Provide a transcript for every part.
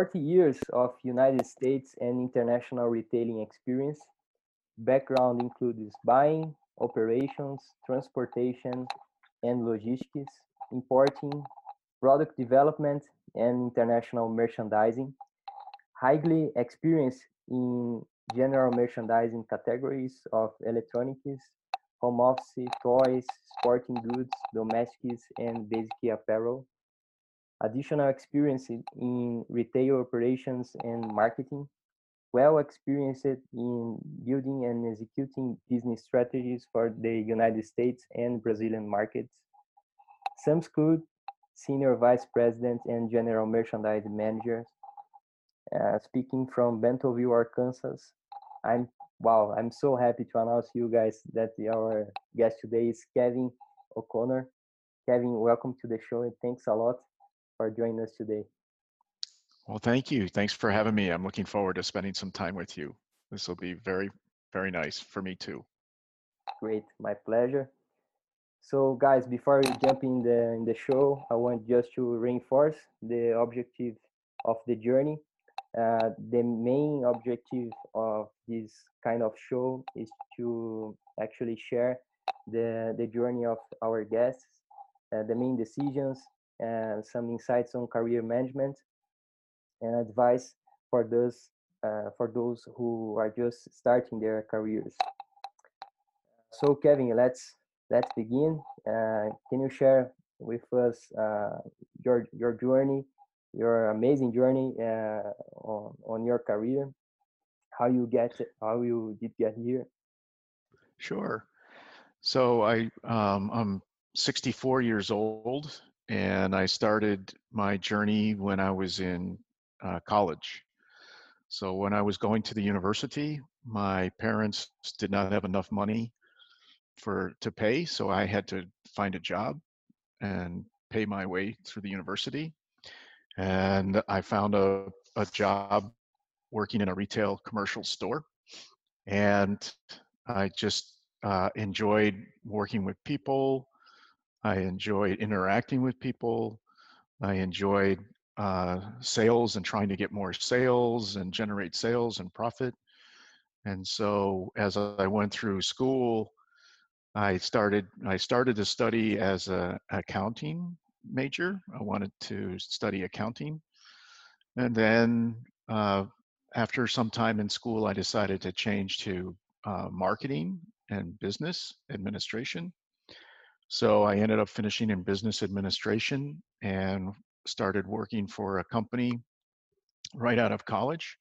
40 years of United States and international retailing experience. Background includes buying, operations, transportation, and logistics, importing, product development, and international merchandising. Highly experienced in general merchandising categories of electronics, home office, toys, sporting goods, domestics, and basic apparel. Additional experience in retail operations and marketing. Well experienced in building and executing business strategies for the United States and Brazilian markets. Sam's Club Senior Vice President and General Merchandise Manager. Uh, speaking from Bentonville, Arkansas. I'm wow, I'm so happy to announce you guys that our guest today is Kevin O'Connor. Kevin, welcome to the show and thanks a lot for joining us today. Well, thank you. Thanks for having me. I'm looking forward to spending some time with you. This will be very, very nice for me too. Great, my pleasure. So, guys, before we jump in the in the show, I want just to reinforce the objective of the journey. Uh, the main objective of this kind of show is to actually share the the journey of our guests, uh, the main decisions, and some insights on career management, and advice for those uh, for those who are just starting their careers. So, Kevin, let's let's begin. Uh, can you share with us uh, your your journey, your amazing journey uh, on on your career? How you get how you did get here? Sure. So I um, I'm 64 years old, and I started my journey when I was in uh, college. So when I was going to the university, my parents did not have enough money for to pay, so I had to find a job and pay my way through the university. And I found a, a job working in a retail commercial store. And I just uh, enjoyed working with people. I enjoyed interacting with people. I enjoyed uh, sales and trying to get more sales and generate sales and profit. And so as I went through school, I started I started to study as a accounting major. I wanted to study accounting, and then uh, after some time in school, I decided to change to uh, marketing and business administration. So I ended up finishing in business administration and started working for a company right out of college.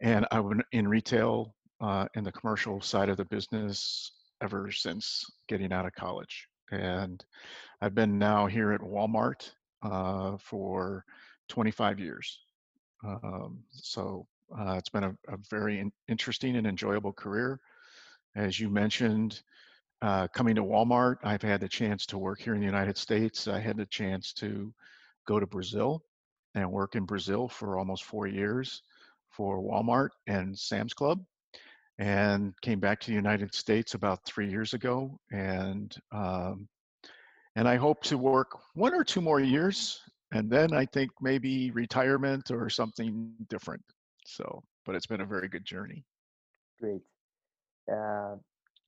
And I went in retail uh, in the commercial side of the business ever since getting out of college. And I've been now here at Walmart uh, for 25 years. Um, so uh, it's been a, a very in- interesting and enjoyable career. As you mentioned, uh, coming to Walmart, I've had the chance to work here in the United States. I had the chance to go to Brazil and work in Brazil for almost four years for Walmart and Sam's Club and came back to the United States about three years ago, and um, and I hope to work one or two more years, and then I think maybe retirement or something different. So, but it's been a very good journey. Great. Uh,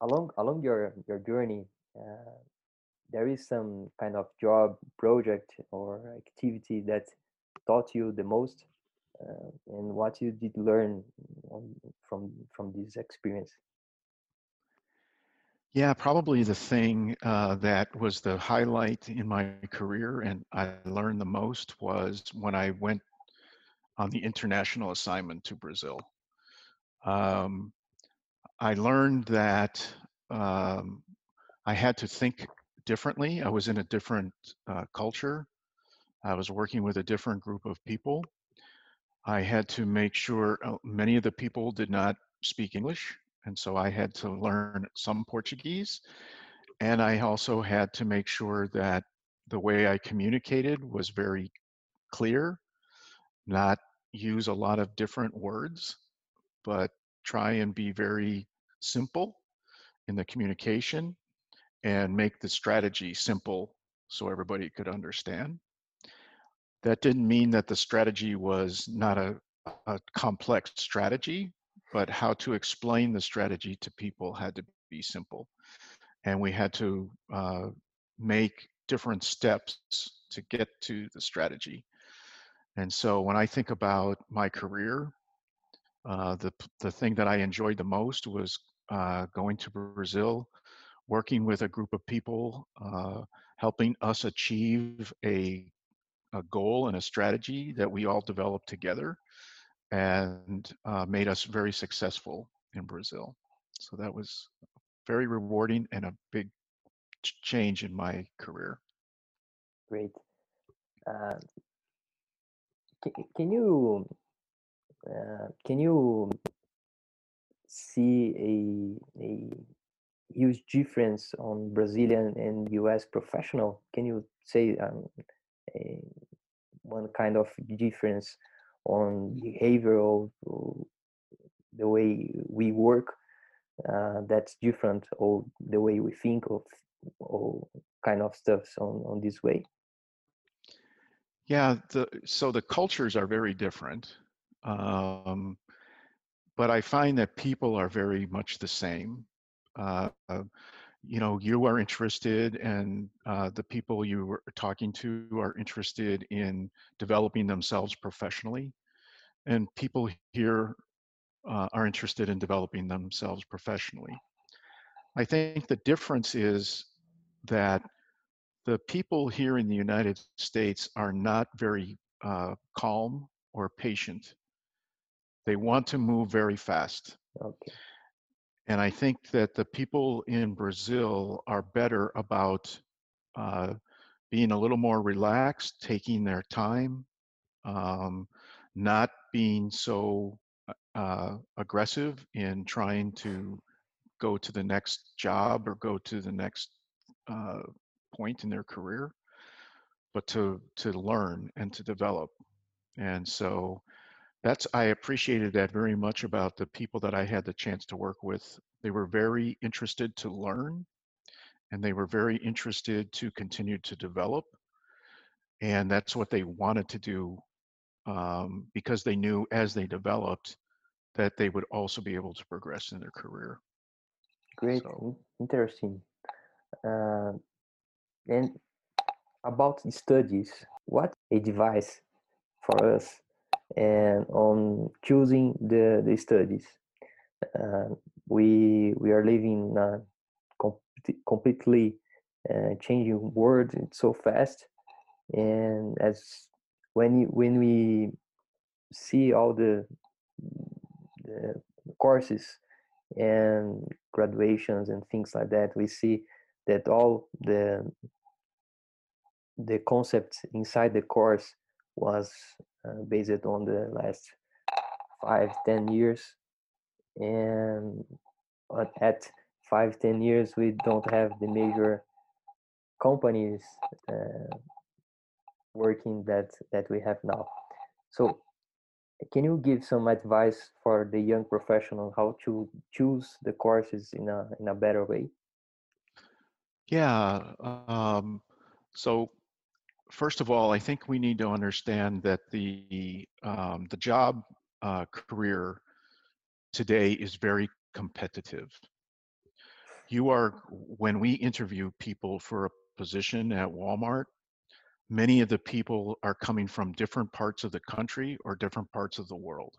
along along your your journey, uh, there is some kind of job, project, or activity that taught you the most uh, and what you did learn from from this experience? Yeah probably the thing uh, that was the highlight in my career and i learned the most was when i went on the international assignment to brazil. Um, i learned that um, i had to think differently i was in a different uh, culture i was working with a different group of people I had to make sure uh, many of the people did not speak English, and so I had to learn some Portuguese. And I also had to make sure that the way I communicated was very clear, not use a lot of different words, but try and be very simple in the communication and make the strategy simple so everybody could understand. that didn't mean that the strategy was not a, a complex strategy, but how to explain the strategy to people had to be simple. And we had to uh, make different steps to get to the strategy. And so when I think about my career, uh, the the thing that I enjoyed the most was uh, going to Brazil, working with a group of people, uh, helping us achieve a a goal and a strategy that we all developed together, and uh, made us very successful in Brazil. So that was very rewarding and a big change in my career. Great. Uh, can, can you uh, can you see a a huge difference on Brazilian and U.S. professional? Can you say um, a, one kind of difference on behavior behavioral the way we work uh, that's different or the way we think of all kind of stuff on, on this way yeah the, so the cultures are very different um, but i find that people are very much the same. Uh, uh, you know you are interested and uh, the people you are talking to are interested in developing themselves professionally and people here uh, are interested in developing themselves professionally. I think the difference is that the people here in the united states are not very uh, calm or patient they want to move very fast okay and I think that the people in Brazil are better about uh, being a little more relaxed, taking their time, um, not being so uh, aggressive in trying to go to the next job or go to the next uh, point in their career, but to to learn and to develop. And so that's I appreciated that very much about the people that I had the chance to work with. They were very interested to learn and they were very interested to continue to develop. And that's what they wanted to do um, because they knew as they developed that they would also be able to progress in their career. Great, so. interesting. Uh, and about the studies, what advice for us and on choosing the, the studies. Uh, we we are living in a com- completely uh, changing world. So fast, and as when you, when we see all the the courses and graduations and things like that, we see that all the the concepts inside the course was based on the last five ten years. And at five ten years we don't have the major companies uh, working that that we have now. So can you give some advice for the young professional how to choose the courses in a in a better way? Yeah um, so first of all, I think we need to understand that the um, the job uh, career today is very competitive. You are when we interview people for a position at Walmart, many of the people are coming from different parts of the country or different parts of the world.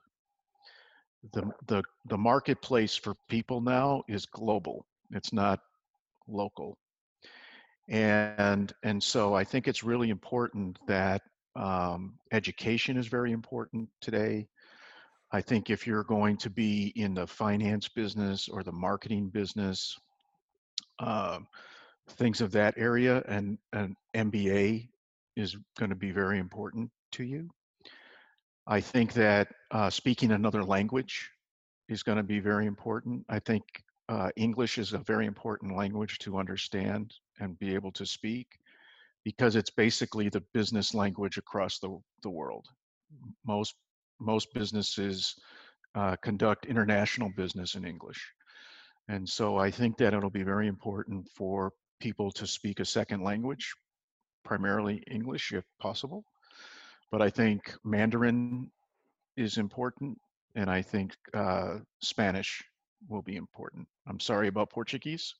The the the marketplace for people now is global. It's not local and and so i think it's really important that um, education is very important today. I think if you're going to be in the finance business or the marketing business uh, things of that area and an mba is going to be very important to you. I think that uh, speaking another language is going to be very important. I think uh, English is a very important language to understand and be able to speak because it's basically the business language across the, the world. Most most businesses uh, conduct international business in English. And so I think that it'll be very important for people to speak a second language, primarily English if possible. but I think Mandarin is important, and I think uh, Spanish will be important. I'm sorry about Portuguese,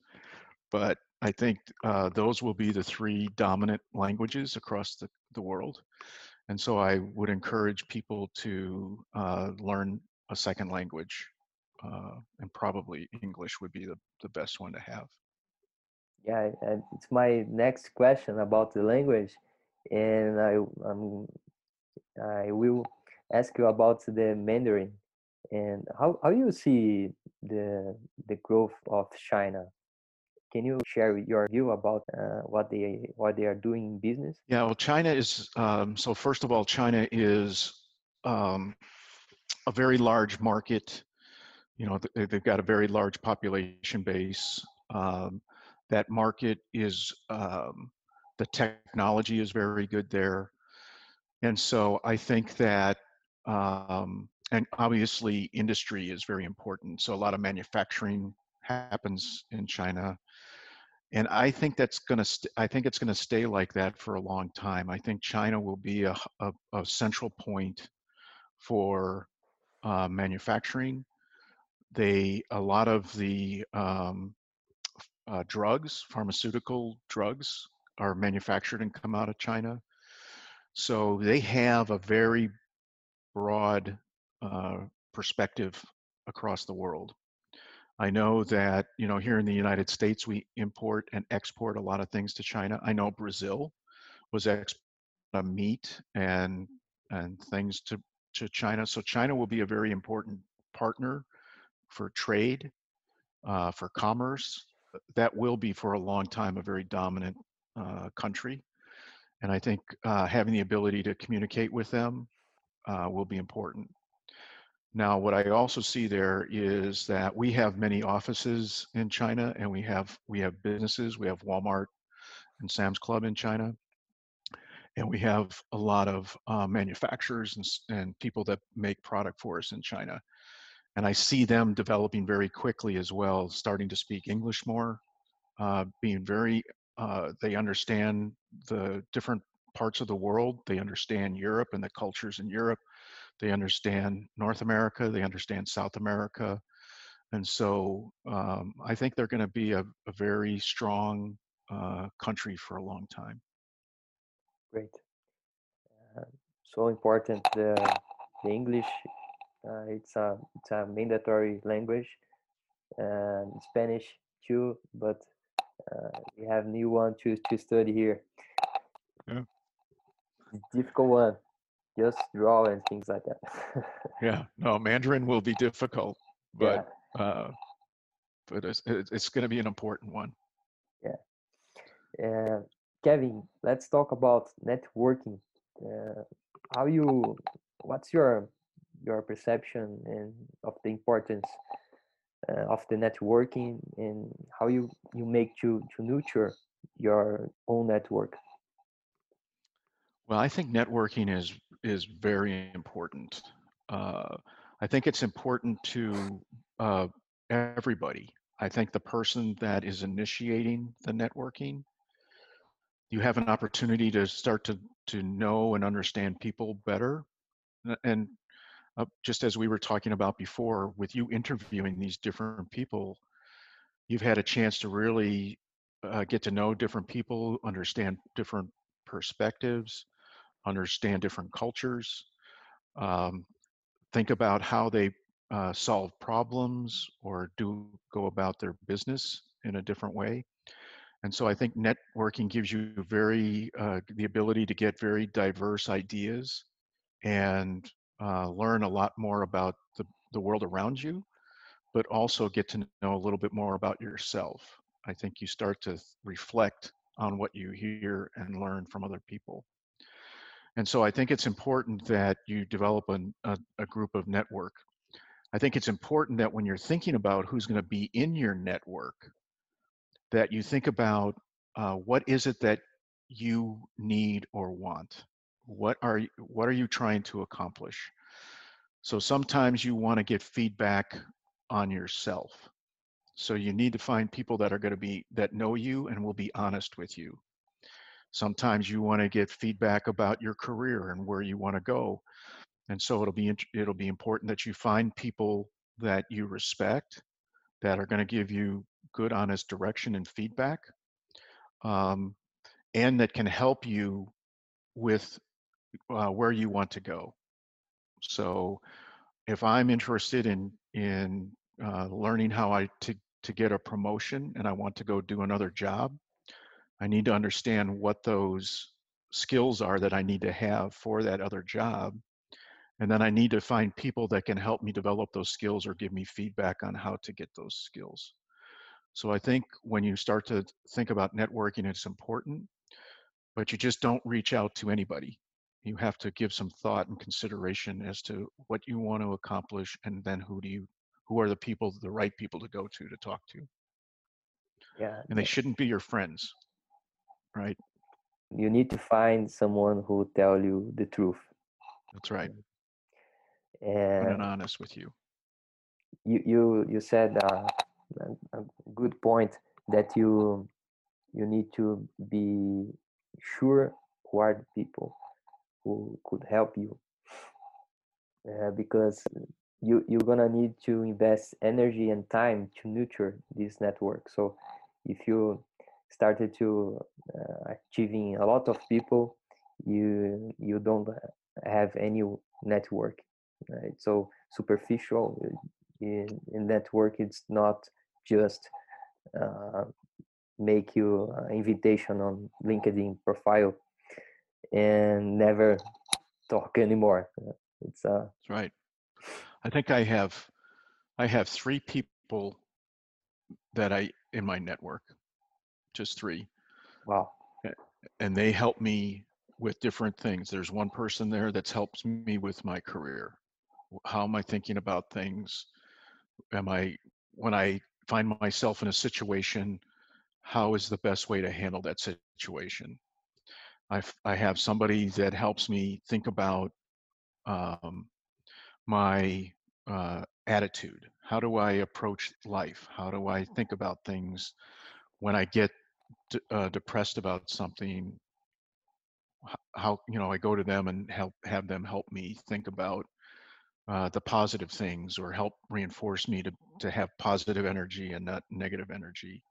but I think uh, those will be the three dominant languages across the, the world. And so I would encourage people to uh, learn a second language, uh, and probably English would be the, the best one to have. Yeah, it's my next question about the language, and I um, I will ask you about the Mandarin and how how you see the the growth of China. Can you share your view about uh, what they what they are doing in business? Yeah, well, China is um, so. First of all, China is um, a very large market. You know, they've got a very large population base. Um, that market is um, the technology is very good there, and so I think that um, and obviously industry is very important. So a lot of manufacturing happens in China, and I think that's going to. St- I think it's going to stay like that for a long time. I think China will be a, a, a central point for uh, manufacturing. They a lot of the um, uh, drugs, pharmaceutical drugs, are manufactured and come out of China. So they have a very broad uh, perspective across the world. I know that you know here in the United States we import and export a lot of things to China. I know Brazil was ex uh, meat and and things to to China. So China will be a very important partner for trade, uh, for commerce. That will be for a long time a very dominant uh, country, and I think uh, having the ability to communicate with them uh, will be important. Now, what I also see there is that we have many offices in China, and we have we have businesses. We have Walmart and Sam's Club in China, and we have a lot of uh, manufacturers and, and people that make product for us in China. And I see them developing very quickly as well, starting to speak English more, uh, being very. Uh, they understand the different parts of the world. They understand Europe and the cultures in Europe they understand North America, they understand South America. And so um, I think they're going to be a, a, very strong uh, country for a long time. Great. Uh, so important the, the English. Uh, it's a it's a mandatory language, and Spanish too. But uh, we have new one to to study here. Yeah. Difficult one just draw and things like that. yeah, no, Mandarin will be difficult, but yeah. uh, but it's it's going to be an important one. Yeah. Uh, Kevin, let's talk about networking. Uh, how you? What's your your perception and of the importance uh, of the networking and how you you make to to nurture your own network? Well, I think networking is is very important. Uh, I think it's important to uh, everybody. I think the person that is initiating the networking, you have an opportunity to start to to know and understand people better. And uh, just as we were talking about before, with you interviewing these different people, you've had a chance to really uh, get to know different people, understand different perspectives, understand different cultures, um, think about how they uh, solve problems or do go about their business in a different way. And so I think networking gives you very uh, the ability to get very diverse ideas and uh, learn a lot more about the, the world around you, but also get to know a little bit more about yourself. I think you start to reflect on what you hear and learn from other people. And so I think it's important that you develop an, a, a group of network. I think it's important that when you're thinking about who's going to be in your network, that you think about uh, what is it that you need or want. What are what are you trying to accomplish? So sometimes you want to get feedback on yourself. So you need to find people that are going to be that know you and will be honest with you. Sometimes you want to get feedback about your career and where you want to go. And so it'll be it'll be important that you find people that you respect that are going to give you good, honest direction and feedback, um, and that can help you with uh, where you want to go. So, if I'm interested in in uh, learning how I to to get a promotion and I want to go do another job, I need to understand what those skills are that I need to have for that other job. And then I need to find people that can help me develop those skills or give me feedback on how to get those skills. So I think when you start to think about networking, it's important, but you just don't reach out to anybody. You have to give some thought and consideration as to what you want to accomplish and then who do you who are the people the right people to go to to talk to. Yeah. And they shouldn't be your friends right? You need to find someone who tell you the truth. That's right. And, and honest with you. You you you said uh, a good point that you you need to be sure who are the people who could help you uh, because you you're gonna need to invest energy and time to nurture this network so if you started to uh, achieving a lot of people you you don't have any network right? so superficial uh, in, in network it's not just uh, make you an invitation on linkedin profile and never talk anymore. It's uh that's right. I think i have i have three people that i in my network just three. Wow. And they help me with different things. There's one person there that's helps me with my career. How am I thinking about things? Am I, when I find myself in a situation, how is the best way to handle that situation? I, I have somebody that helps me think about um, my uh, attitude. How do I approach life? How do I think about things when I get uh, depressed about something, how you know I go to them and help have them help me think about uh, the positive things or help reinforce me to to have positive energy and not negative energy.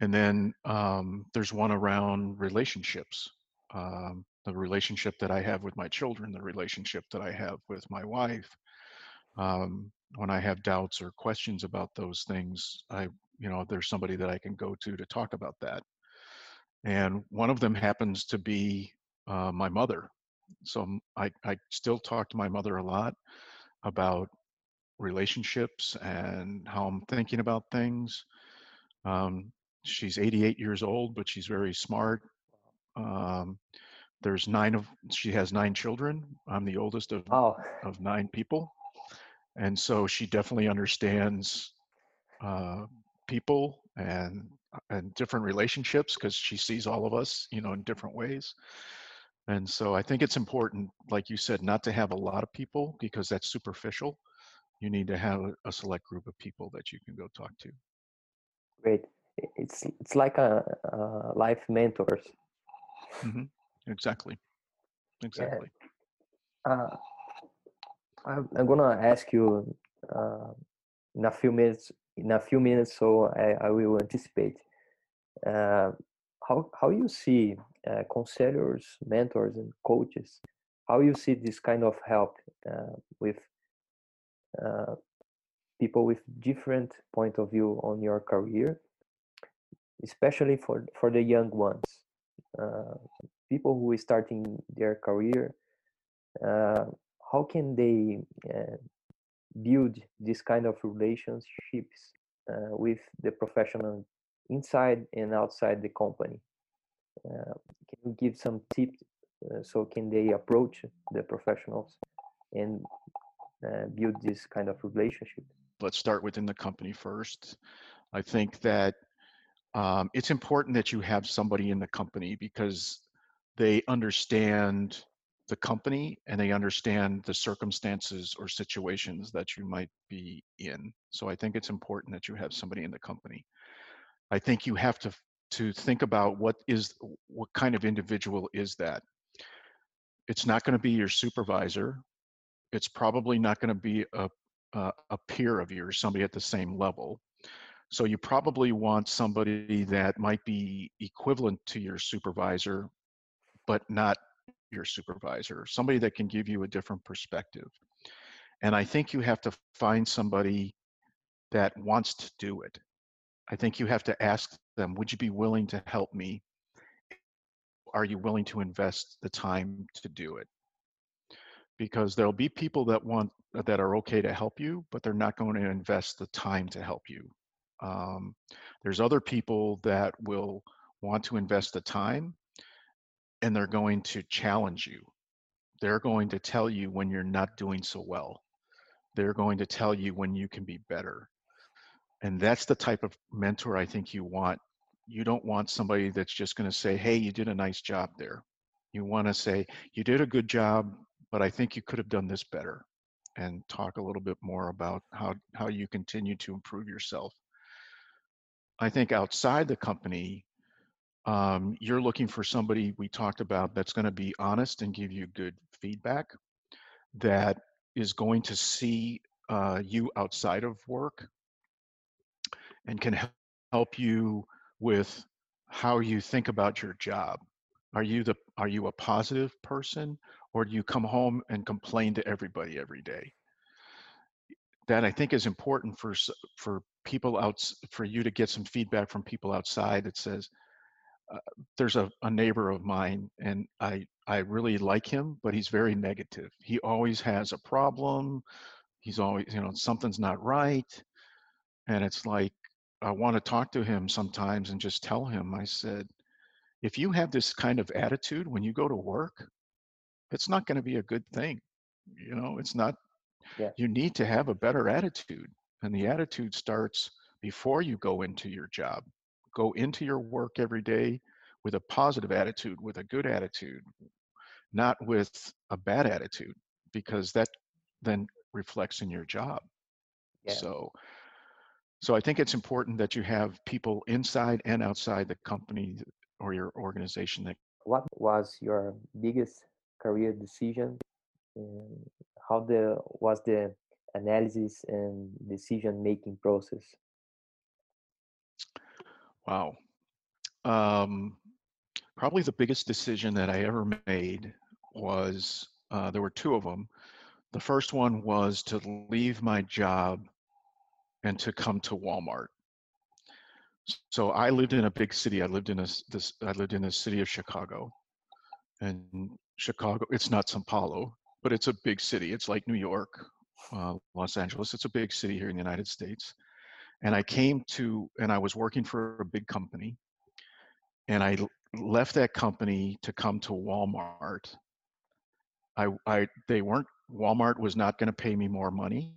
And then um, there's one around relationships. Um, the relationship that I have with my children, the relationship that I have with my wife. Um, when I have doubts or questions about those things, I you know there's somebody that i can go to to talk about that. And one of them happens to be uh, my mother. So I, I still talk to my mother a lot about relationships and how i'm thinking about things. Um, she's 88 years old but she's very smart. Um, there's nine of she has nine children. I'm the oldest of oh. of nine people. And so she definitely understands uh, people and and different relationships because she sees all of us you know in different ways. And so i think it's important like you said not to have a lot of people because that's superficial. You need to have a select group of people that you can go talk to. Great. It's it's like a, a life mentors. Mm-hmm. exactly. Exactly. Yeah. uh, I'm, I'm gonna ask you uh, in a few minutes in a few minutes, so I, I will anticipate. Uh, how how you see uh, counselors, mentors, and coaches? How you see this kind of help uh, with uh, people with different point of view on your career, especially for for the young ones, uh, people who are starting their career. Uh, how can they build this kind of relationships uh, with the professional inside and outside the company. Uh, can you give some tips uh, so can they approach the professionals and uh, build this kind of relationship? Let's start within the company first. I think that um, it's important that you have somebody in the company because they understand the company and they understand the circumstances or situations that you might be in. So I think it's important that you have somebody in the company. I think you have to to think about what is what kind of individual is that it's not going to be your supervisor it's probably not going to be a, a, a peer of yours somebody at the same level so you probably want somebody that might be equivalent to your supervisor but not your supervisor somebody that can give you a different perspective and i think you have to find somebody that wants to do it I think you have to ask them, would you be willing to help me? Are you willing to invest the time to do it? Because there'll be people that want that are okay to help you, but they're not going to invest the time to help you. Um, there's other people that will want to invest the time and they're going to challenge you. They're going to tell you when you're not doing so well. They're going to tell you when you can be better and that's the type of mentor i think you want you don't want somebody that's just going to say hey you did a nice job there you want to say you did a good job but i think you could have done this better and talk a little bit more about how how you continue to improve yourself i think outside the company um, you're looking for somebody we talked about that's going to be honest and give you good feedback that is going to see uh, you outside of work and can help you with how you think about your job. Are you the are you a positive person or do you come home and complain to everybody every day? That I think is important for for people out for you to get some feedback from people outside that says uh, there's a, a neighbor of mine and I I really like him but he's very negative. He always has a problem. He's always you know something's not right and it's like I want to talk to him sometimes and just tell him, I said, if you have this kind of attitude when you go to work, it's not going to be a good thing. You know, it's not, yeah. you need to have a better attitude. And the attitude starts before you go into your job. Go into your work every day with a positive attitude, with a good attitude, not with a bad attitude, because that then reflects in your job. Yeah. So so I think it's important that you have people inside and outside the company or your organization that. What was your biggest career decision? How the was the analysis and decision making process? Wow. Um, probably the biggest decision that I ever made was uh, there were two of them. The first one was to leave my job and to come to Walmart. So I lived in a big city. I lived in a this I lived in the city of Chicago. And Chicago, it's not Sao Paulo, but it's a big city. It's like New York, uh, Los Angeles. It's a big city here in the United States. And I came to, and I was working for a big company. And I left that company to come to Walmart. I, I, they weren't, Walmart was not going to pay me more money.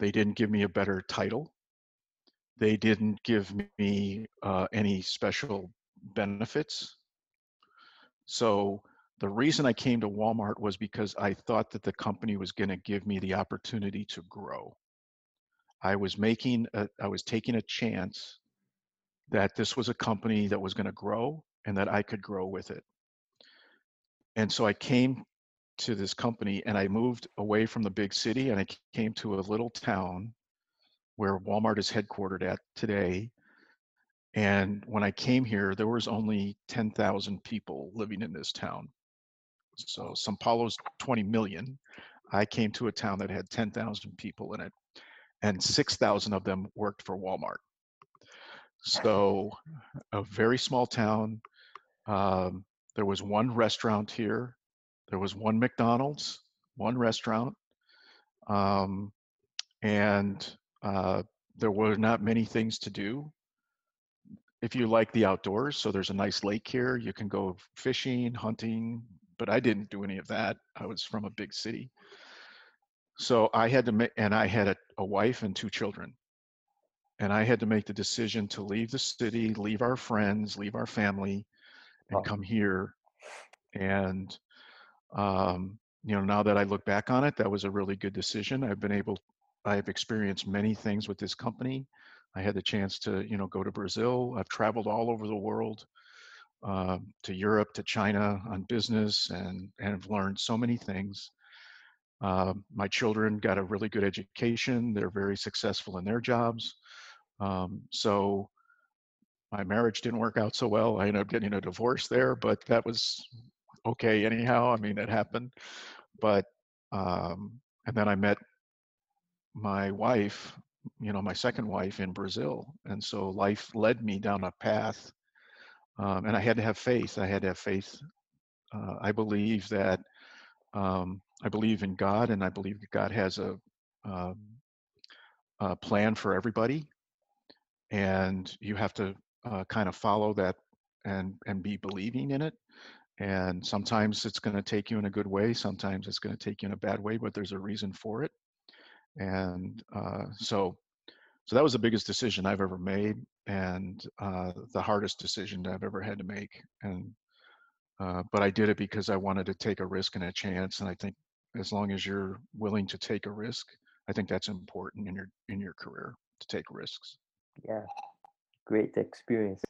They didn't give me a better title. They didn't give me uh, any special benefits. So the reason I came to Walmart was because I thought that the company was going to give me the opportunity to grow. I was making, a, I was taking a chance that this was a company that was going to grow and that I could grow with it. And so I came to this company and I moved away from the big city and I came to a little town where Walmart is headquartered at today. And when I came here, there was only 10,000 people living in this town. So Sao Paulo's 20 million. I came to a town that had 10,000 people in it, and 6,000 of them worked for Walmart. So a very small town. Um, there was one restaurant here there was one McDonald's, one restaurant, um, and uh, there were not many things to do. If you like the outdoors, so there's a nice lake here, you can go fishing, hunting, but I didn't do any of that. I was from a big city. So I had to make, and I had a, a wife and two children. And I had to make the decision to leave the city, leave our friends, leave our family, and oh. come here. And um, you know, now that I look back on it, that was a really good decision. I've been able, I've experienced many things with this company I had the chance to, you know, go to Brazil. I've traveled all over the world, uh, to Europe, to China on business, and and have learned so many things. Uh, my children got a really good education. They're very successful in their jobs. Um, so my marriage didn't work out so well. I ended up getting a divorce there, but that was okay anyhow. I mean, it happened. But um, and then I met my wife, you know, my second wife in Brazil, and so life led me down a path, um, and I had to have faith. I had to have faith. Uh, I believe that um, I believe in God, and I believe that God has a, um, a plan for everybody, and you have to uh, kind of follow that and and be believing in it. And sometimes it's going to take you in a good way. Sometimes it's going to take you in a bad way, but there's a reason for it. And uh, so, so that was the biggest decision I've ever made, and uh, the hardest decision I've ever had to make. And uh, but I did it because I wanted to take a risk and a chance. And I think as long as you're willing to take a risk, I think that's important in your in your career to take risks. Yeah, great experience.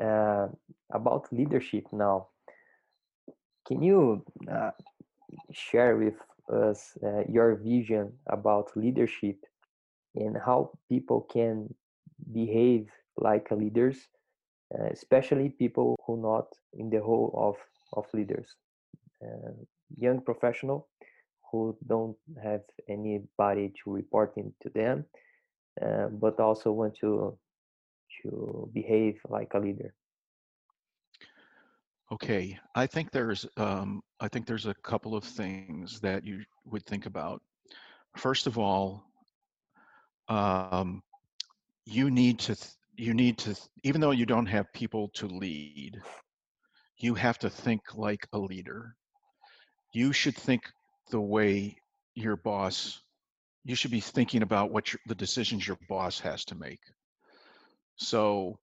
Uh, about leadership now, can you uh, share with us uh, your vision about leadership and how people can behave like leaders uh, especially people who not in the role of of leaders uh, young professional who don't have anybody to reporting to them uh, but also want to to behave like a leader. Okay i think there's um, i think there's a couple of things that you would think about. First of all um, you need to th- you need to even though you don't have people to lead you have to think like a leader you should think the way your boss you should be thinking about what your, the decisions your boss has to make so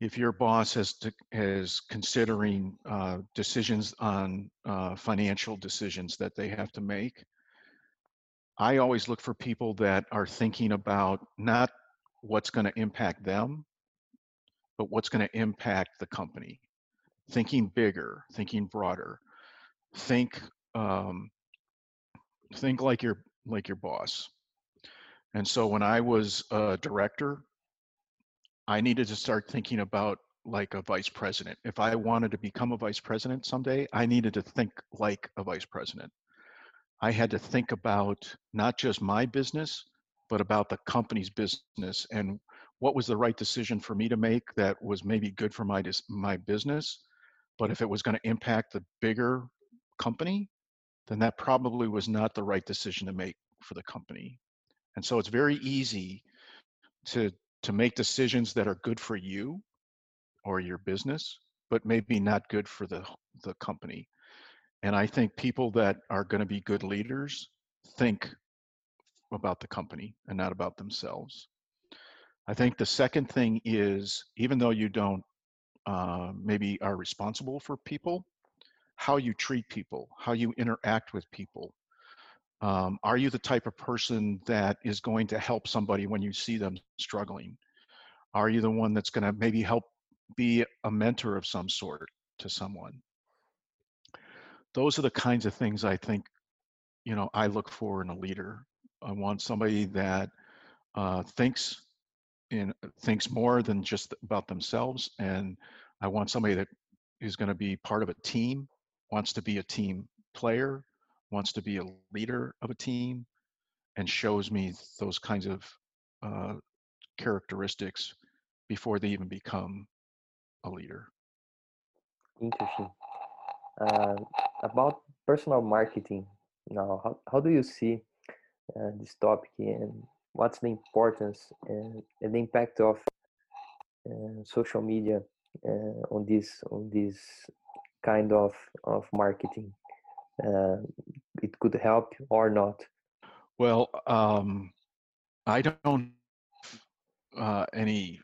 if your boss has to is considering uh, decisions on uh, financial decisions that they have to make i always look for people that are thinking about not what's going to impact them, but what's going to impact the company. Thinking bigger, thinking broader. Think um, think like your like your boss. And so when I was a director, I needed to start thinking about like a vice president. If I wanted to become a vice president someday, I needed to think like a vice president. I had to think about not just my business, but about the company's business and what was the right decision for me to make that was maybe good for my my business but if it was going to impact the bigger company then that probably was not the right decision to make for the company and so it's very easy to to make decisions that are good for you or your business but maybe not good for the the company and i think people that are going to be good leaders think about the company and not about themselves. I think the second thing is even though you don't uh, maybe are responsible for people, how you treat people, how you interact with people. Um, are you the type of person that is going to help somebody when you see them struggling? Are you the one that's going to maybe help be a mentor of some sort to someone? Those are the kinds of things I think, you know, I look for in a leader. I want somebody that uh, thinks in thinks more than just about themselves, and I want somebody that is going to be part of a team, wants to be a team player, wants to be a leader of a team, and shows me those kinds of uh, characteristics before they even become a leader. Interesting. Uh, about personal marketing now, how, how do you see uh, this topic and what's the importance and, and the impact of uh, social media uh, on this on this kind of of marketing uh, it could help or not. Well um, i don't uh, any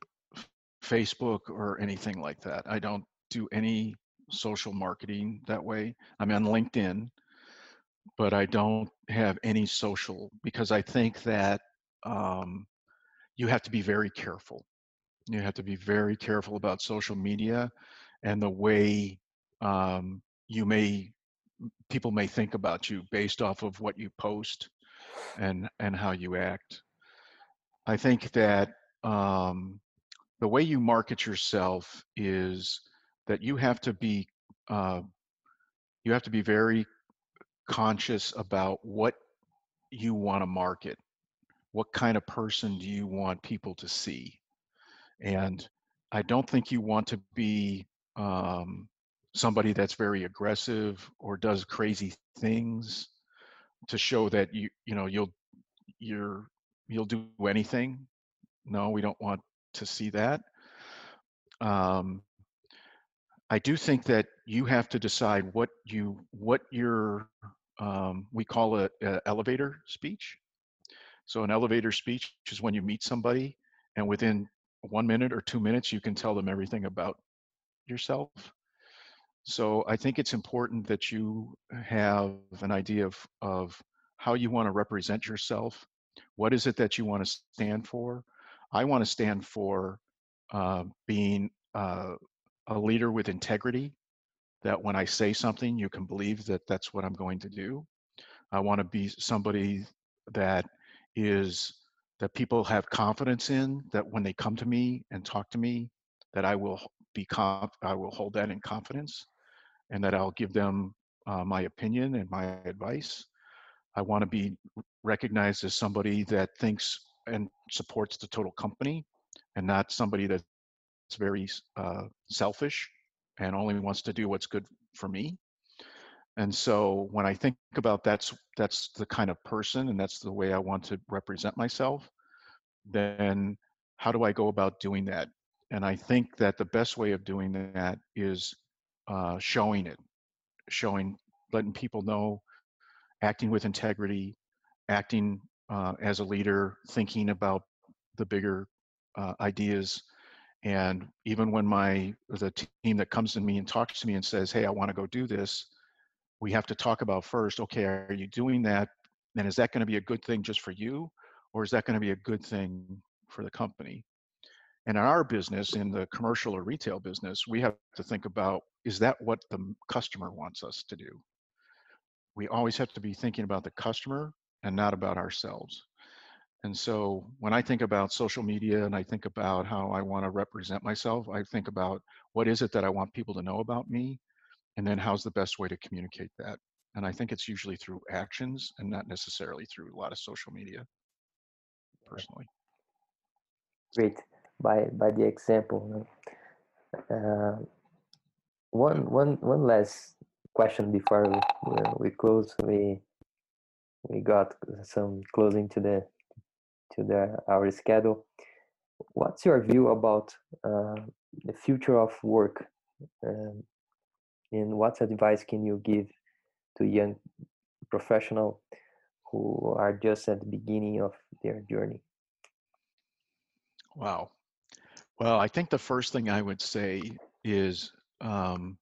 facebook or anything like that. I don't do any social marketing that way. I'm on linkedin but I don't have any social because I think that um, you have to be very careful. You have to be very careful about social media and the way um, you may people may think about you based off of what you post and and how you act. I think that um, the way you market yourself is that you have to be uh, you have to be very conscious about what you want to market what kind of person do you want people to see and i don't think you want to be um, somebody that's very aggressive or does crazy things to show that you you know you'll you're you'll do anything no we don't want to see that um, I do think that you have to decide what you what your um, we call it a elevator speech. So an elevator speech is when you meet somebody and within one minute or two minutes you can tell them everything about yourself. So I think it's important that you have an idea of of how you want to represent yourself. What is it that you want to stand for? I want to stand for uh, being uh, a leader with integrity that when I say something, you can believe that that's what I'm going to do. I want to be somebody that is that people have confidence in that when they come to me and talk to me that I will be conf- I will hold that in confidence and that I'll give them uh, my opinion and my advice. I want to be recognized as somebody that thinks and supports the total company and not somebody that's very uh, selfish and only wants to do what's good for me. And so when I think about that's that's the kind of person and that's the way I want to represent myself, then how do I go about doing that? And I think that the best way of doing that is uh, showing it, showing, letting people know, acting with integrity, acting uh, as a leader, thinking about the bigger uh, ideas and even when my the team that comes to me and talks to me and says, "Hey, I want to go do this," we have to talk about first. Okay, are you doing that? And is that going to be a good thing just for you, or is that going to be a good thing for the company? And in our business, in the commercial or retail business, we have to think about: is that what the customer wants us to do? We always have to be thinking about the customer and not about ourselves. And so when I think about social media and I think about how I want to represent myself, I think about what is it that I want people to know about me? And then how's the best way to communicate that? And I think it's usually through actions and not necessarily through a lot of social media, personally. Great. By by the example. Uh, one one one last question before we, we close. We we got some closing to the to the our schedule. What's your view about uh, the future of work, um, and what advice can you give to young professional who are just at the beginning of their journey? Wow. Well, I think the first thing I would say is um,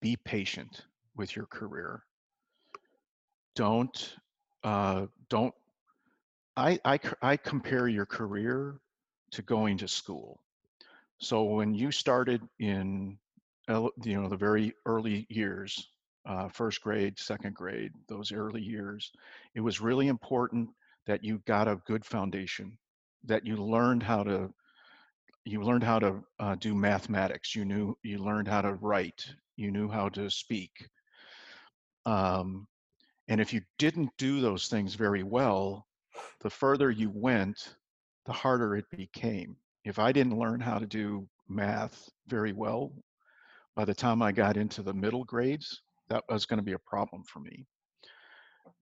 be patient with your career. Don't uh, don't I, I, I compare your career to going to school. So when you started in, you know, the very early years, uh, first grade, second grade, those early years, it was really important that you got a good foundation, that you learned how to, you learned how to uh, do mathematics. You knew, you learned how to write. You knew how to speak. Um, and if you didn't do those things very well, the further you went, the harder it became. If I didn't learn how to do math very well, by the time I got into the middle grades, that was going to be a problem for me.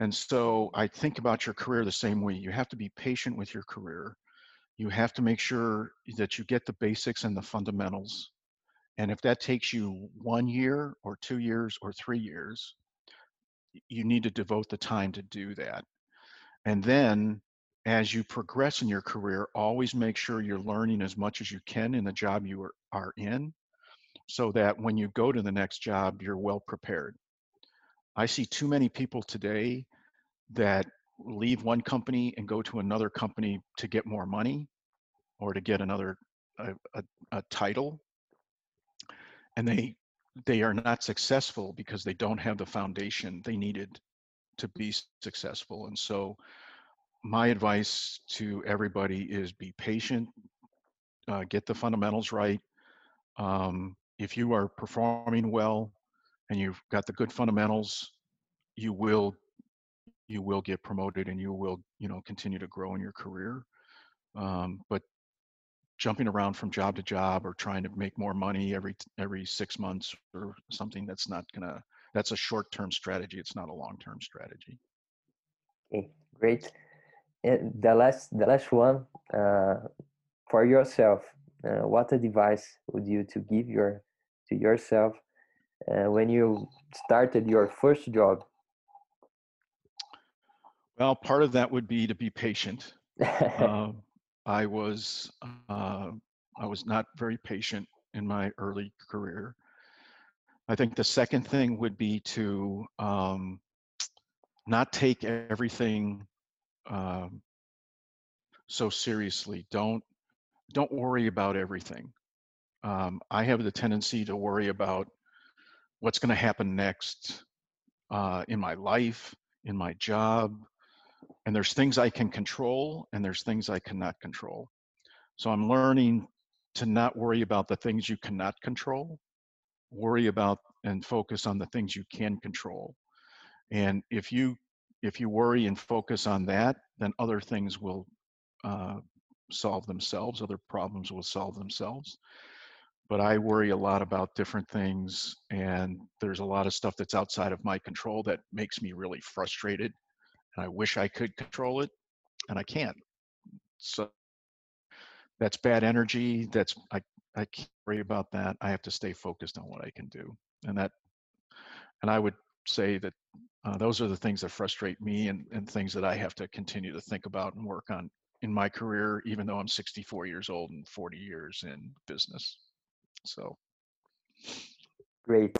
And so I think about your career the same way. You have to be patient with your career. You have to make sure that you get the basics and the fundamentals. And if that takes you one year or two years or three years, you need to devote the time to do that. And then as you progress in your career, always make sure you're learning as much as you can in the job you are, are in so that when you go to the next job, you're well prepared. I see too many people today that leave one company and go to another company to get more money or to get another a, a, a title. And they they are not successful because they don't have the foundation they needed to be successful. And so my advice to everybody is be patient uh, get the fundamentals right. Um, if you are performing well and you've got the good fundamentals you will you will get promoted and you will you know continue to grow in your career um, but jumping around from job to job or trying to make more money every every six months or something that's not gonna that's a short-term strategy it's not a long-term strategy. Okay great. And the last the last one uh, for yourself uh, what advice would you to give your to yourself uh, when you started your first job well part of that would be to be patient uh, I was uh, I was not very patient in my early career. I think the second thing would be to um, not take everything um, so seriously. Don't don't worry about everything. Um, I have the tendency to worry about what's going to happen next uh, in my life, in my job, and there's things I can control and there's things I cannot control. So I'm learning to not worry about the things you cannot control, worry about and focus on the things you can control. And if you if you worry and focus on that, then other things will uh, solve themselves. Other problems will solve themselves. But I worry a lot about different things, and there's a lot of stuff that's outside of my control that makes me really frustrated and I wish I could control it, and I can't. So that's bad energy. That's I I can't worry about that. I have to stay focused on what I can do, and that and I would say that uh, those are the things that frustrate me and, and things that I have to continue to think about and work on in my career, even though I'm 64 years old and 40 years in business. So great.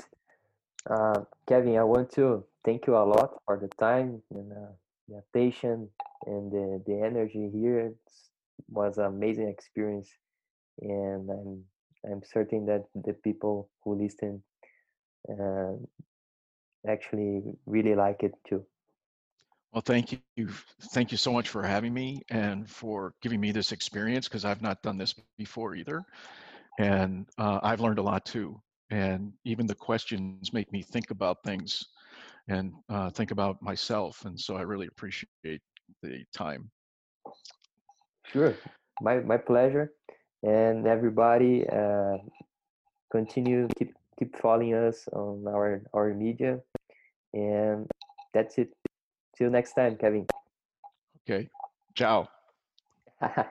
Uh, Kevin, I want to thank you a lot for the time and uh, the patience and the, the energy here. It was an amazing experience, and I'm I'm certain that the people who listen uh, actually really like it too. Well, thank you. Thank you so much for having me and for giving me this experience because I've not done this before either. And uh, I've learned a lot too and even the questions make me think about things and uh, think about myself and so i really appreciate the time. Sure my, my pleasure and everybody uh, continue keep keep following us on our our media and that's it. Till next time kevin. Okay ciao